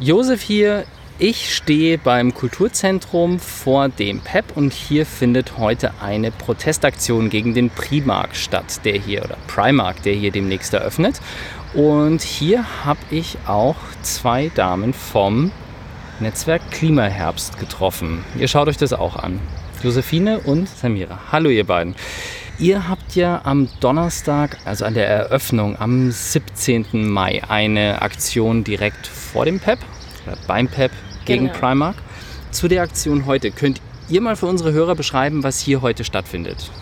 Josef hier. Ich stehe beim Kulturzentrum vor dem PEP und hier findet heute eine Protestaktion gegen den Primark statt, der hier oder Primark, der hier demnächst eröffnet. Und hier habe ich auch zwei Damen vom Netzwerk Klimaherbst getroffen. Ihr schaut euch das auch an. Josephine und Samira. Hallo ihr beiden. Ihr habt ja am Donnerstag, also an der Eröffnung am 17. Mai, eine Aktion direkt vor dem PEP, oder beim PEP gegen genau. Primark. Zu der Aktion heute, könnt ihr mal für unsere Hörer beschreiben, was hier heute stattfindet?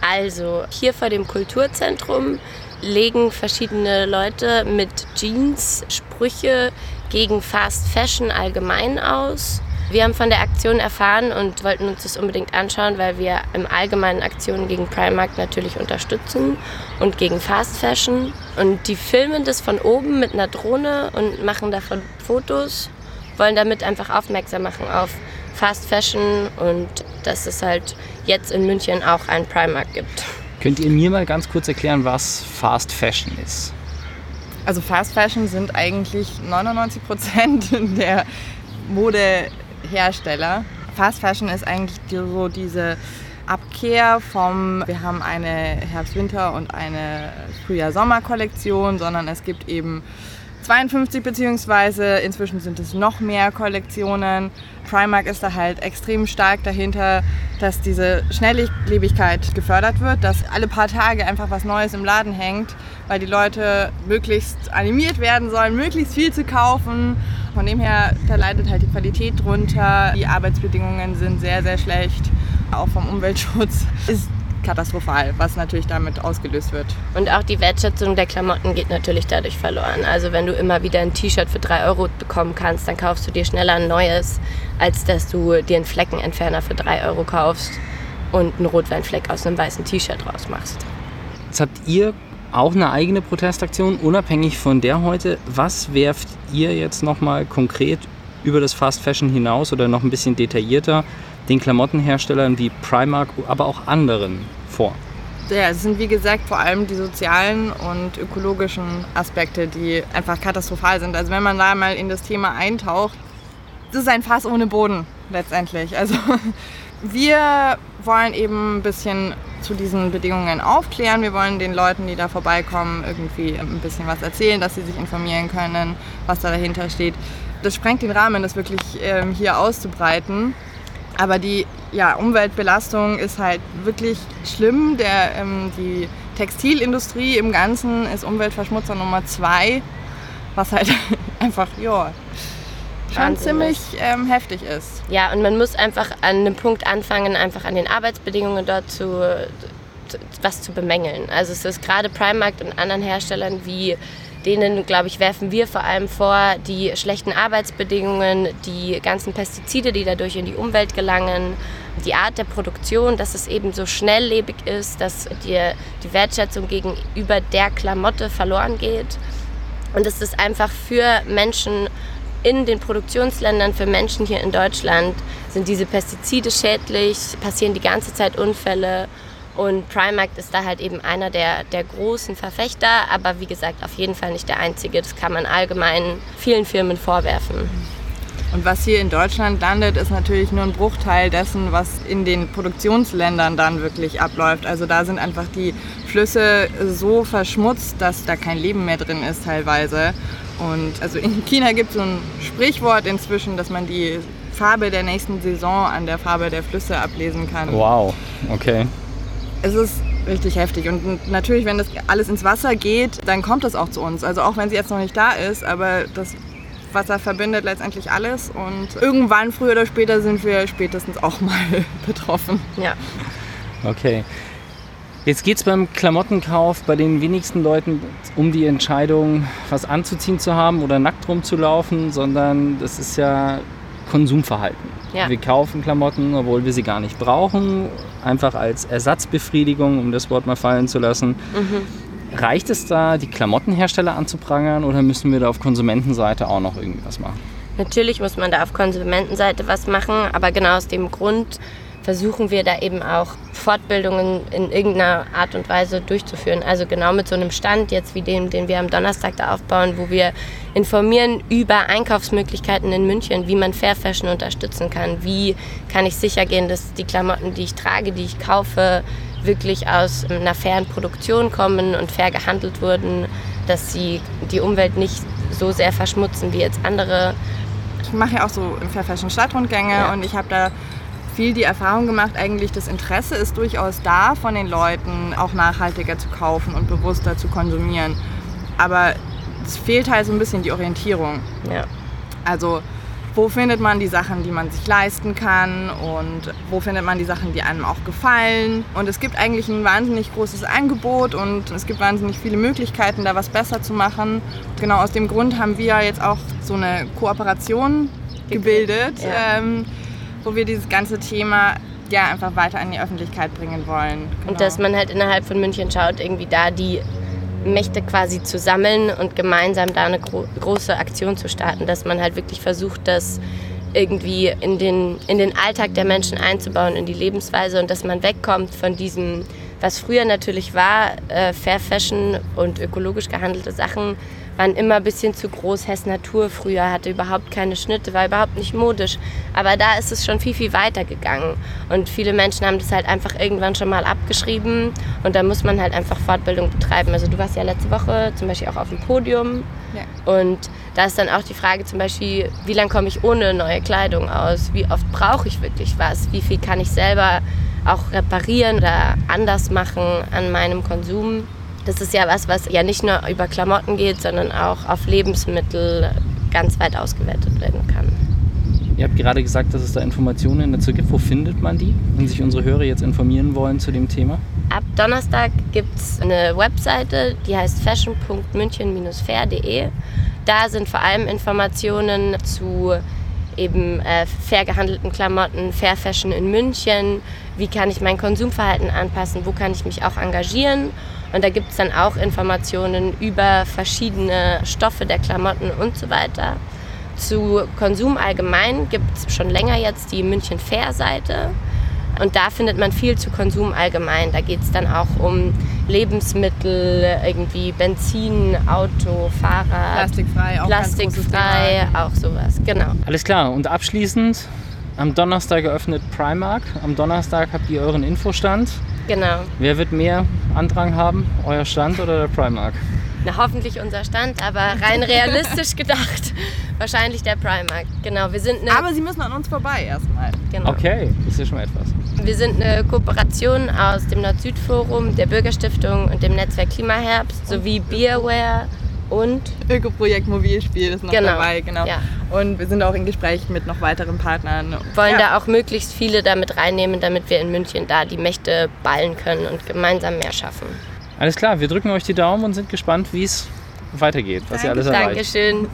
Also, hier vor dem Kulturzentrum legen verschiedene Leute mit Jeans Sprüche gegen Fast Fashion allgemein aus. Wir haben von der Aktion erfahren und wollten uns das unbedingt anschauen, weil wir im Allgemeinen Aktionen gegen Primark natürlich unterstützen und gegen Fast Fashion. Und die filmen das von oben mit einer Drohne und machen davon Fotos, wollen damit einfach aufmerksam machen auf Fast Fashion und dass es halt jetzt in München auch einen Primark gibt. Könnt ihr mir mal ganz kurz erklären, was Fast Fashion ist? Also Fast Fashion sind eigentlich 99 Prozent der Mode Hersteller. Fast Fashion ist eigentlich so diese Abkehr vom, wir haben eine Herbst-Winter- und eine Frühjahr-Sommer-Kollektion, sondern es gibt eben 52 beziehungsweise inzwischen sind es noch mehr Kollektionen. Primark ist da halt extrem stark dahinter, dass diese Schnelllebigkeit gefördert wird, dass alle paar Tage einfach was Neues im Laden hängt, weil die Leute möglichst animiert werden sollen, möglichst viel zu kaufen. Von dem her, da leidet halt die Qualität drunter. Die Arbeitsbedingungen sind sehr, sehr schlecht. Auch vom Umweltschutz ist katastrophal, was natürlich damit ausgelöst wird. Und auch die Wertschätzung der Klamotten geht natürlich dadurch verloren. Also wenn du immer wieder ein T-Shirt für 3 Euro bekommen kannst, dann kaufst du dir schneller ein neues, als dass du dir einen Fleckenentferner für 3 Euro kaufst und einen Rotweinfleck aus einem weißen T-Shirt rausmachst. Jetzt habt ihr auch eine eigene Protestaktion, unabhängig von der heute. Was werft ihr jetzt nochmal konkret über das Fast Fashion hinaus oder noch ein bisschen detaillierter den Klamottenherstellern wie Primark, aber auch anderen vor? Ja, es sind wie gesagt vor allem die sozialen und ökologischen Aspekte, die einfach katastrophal sind. Also wenn man da mal in das Thema eintaucht, das ist ein Fass ohne Boden letztendlich. Also wir wollen eben ein bisschen zu diesen Bedingungen aufklären. Wir wollen den Leuten, die da vorbeikommen, irgendwie ein bisschen was erzählen, dass sie sich informieren können, was da dahinter steht. Das sprengt den Rahmen, das wirklich ähm, hier auszubreiten. Aber die ja, Umweltbelastung ist halt wirklich schlimm. Der, ähm, die Textilindustrie im Ganzen ist Umweltverschmutzer Nummer zwei, was halt einfach, ja, schon ziemlich ähm, heftig ist. Ja, und man muss einfach an einem Punkt anfangen, einfach an den Arbeitsbedingungen dort zu, zu was zu bemängeln. Also es ist gerade Primark und anderen Herstellern wie denen, glaube ich, werfen wir vor allem vor, die schlechten Arbeitsbedingungen, die ganzen Pestizide, die dadurch in die Umwelt gelangen, die Art der Produktion, dass es eben so schnelllebig ist, dass dir die Wertschätzung gegenüber der Klamotte verloren geht. Und es ist einfach für Menschen in den Produktionsländern, für Menschen hier in Deutschland, sind diese Pestizide schädlich, passieren die ganze Zeit Unfälle und Primark ist da halt eben einer der, der großen Verfechter, aber wie gesagt, auf jeden Fall nicht der einzige. Das kann man allgemein vielen Firmen vorwerfen. Und was hier in Deutschland landet, ist natürlich nur ein Bruchteil dessen, was in den Produktionsländern dann wirklich abläuft. Also da sind einfach die Flüsse so verschmutzt, dass da kein Leben mehr drin ist teilweise. Und also in China gibt es so ein Sprichwort inzwischen, dass man die Farbe der nächsten Saison an der Farbe der Flüsse ablesen kann. Wow, okay es ist richtig heftig. Und natürlich, wenn das alles ins Wasser geht, dann kommt es auch zu uns. Also auch wenn sie jetzt noch nicht da ist, aber das Wasser verbindet letztendlich alles. Und irgendwann, früher oder später, sind wir spätestens auch mal betroffen. Ja. Okay. Jetzt geht es beim Klamottenkauf bei den wenigsten Leuten um die Entscheidung, was anzuziehen zu haben oder nackt rumzulaufen, sondern das ist ja Konsumverhalten. Ja. Wir kaufen Klamotten, obwohl wir sie gar nicht brauchen, einfach als Ersatzbefriedigung, um das Wort mal fallen zu lassen. Mhm. Reicht es da, die Klamottenhersteller anzuprangern oder müssen wir da auf Konsumentenseite auch noch irgendwas machen? Natürlich muss man da auf Konsumentenseite was machen, aber genau aus dem Grund versuchen wir da eben auch Fortbildungen in irgendeiner Art und Weise durchzuführen. Also genau mit so einem Stand jetzt wie dem, den wir am Donnerstag da aufbauen, wo wir informieren über Einkaufsmöglichkeiten in München, wie man Fair Fashion unterstützen kann, wie kann ich sicher gehen, dass die Klamotten, die ich trage, die ich kaufe, wirklich aus einer fairen Produktion kommen und fair gehandelt wurden, dass sie die Umwelt nicht so sehr verschmutzen wie jetzt andere. Ich mache ja auch so Fair Fashion Stadtrundgänge ja. und ich habe da viel die Erfahrung gemacht, eigentlich das Interesse ist durchaus da von den Leuten, auch nachhaltiger zu kaufen und bewusster zu konsumieren. Aber es fehlt halt so ein bisschen die Orientierung. Ja. Also wo findet man die Sachen, die man sich leisten kann und wo findet man die Sachen, die einem auch gefallen. Und es gibt eigentlich ein wahnsinnig großes Angebot und es gibt wahnsinnig viele Möglichkeiten, da was besser zu machen. Genau aus dem Grund haben wir jetzt auch so eine Kooperation gebildet. Ja. Ähm, wo wir dieses ganze Thema ja einfach weiter an die Öffentlichkeit bringen wollen. Genau. Und dass man halt innerhalb von München schaut, irgendwie da die Mächte quasi zu sammeln und gemeinsam da eine gro große Aktion zu starten, dass man halt wirklich versucht, das irgendwie in den, in den Alltag der Menschen einzubauen, in die Lebensweise und dass man wegkommt von diesem, was früher natürlich war, äh, Fair Fashion und ökologisch gehandelte Sachen waren immer ein bisschen zu groß. Hess Natur früher hatte überhaupt keine Schnitte, war überhaupt nicht modisch. Aber da ist es schon viel, viel weiter gegangen. Und viele Menschen haben das halt einfach irgendwann schon mal abgeschrieben. Und da muss man halt einfach Fortbildung betreiben. Also du warst ja letzte Woche zum Beispiel auch auf dem Podium. Ja. Und da ist dann auch die Frage zum Beispiel, wie lange komme ich ohne neue Kleidung aus? Wie oft brauche ich wirklich was? Wie viel kann ich selber auch reparieren oder anders machen an meinem Konsum? Das ist ja was, was ja nicht nur über Klamotten geht, sondern auch auf Lebensmittel ganz weit ausgewertet werden kann. Ihr habt gerade gesagt, dass es da Informationen dazu gibt. Wo findet man die, wenn sich unsere Hörer jetzt informieren wollen zu dem Thema? Ab Donnerstag gibt es eine Webseite, die heißt fashion.münchen-fair.de. Da sind vor allem Informationen zu eben äh, fair gehandelten Klamotten, Fair Fashion in München, wie kann ich mein Konsumverhalten anpassen, wo kann ich mich auch engagieren und da gibt es dann auch Informationen über verschiedene Stoffe der Klamotten und so weiter. Zu Konsum allgemein gibt es schon länger jetzt die München Fair Seite. Und da findet man viel zu Konsum allgemein. Da geht es dann auch um Lebensmittel, irgendwie Benzin, Auto, Fahrrad. Plastikfrei, auch Plastikfrei, auch sowas, genau. Alles klar. Und abschließend, am Donnerstag eröffnet Primark. Am Donnerstag habt ihr euren Infostand. Genau. Wer wird mehr Andrang haben? Euer Stand oder der Primark? Na, hoffentlich unser Stand, aber rein realistisch gedacht, wahrscheinlich der Primark. Genau, wir sind eine Aber Sie müssen an uns vorbei erstmal. Genau. Okay, ist ja schon mal etwas. Wir sind eine Kooperation aus dem Nord-Süd-Forum, der Bürgerstiftung und dem Netzwerk Klimaherbst sowie Beerware und Ökoprojekt Mobilspiel ist noch genau. dabei, genau. Ja. Und wir sind auch in Gespräch mit noch weiteren Partnern. Wollen ja. da auch möglichst viele damit reinnehmen, damit wir in München da die Mächte ballen können und gemeinsam mehr schaffen. Alles klar, wir drücken euch die Daumen und sind gespannt, wie es weitergeht, was Danke, ihr alles erreicht. Dankeschön.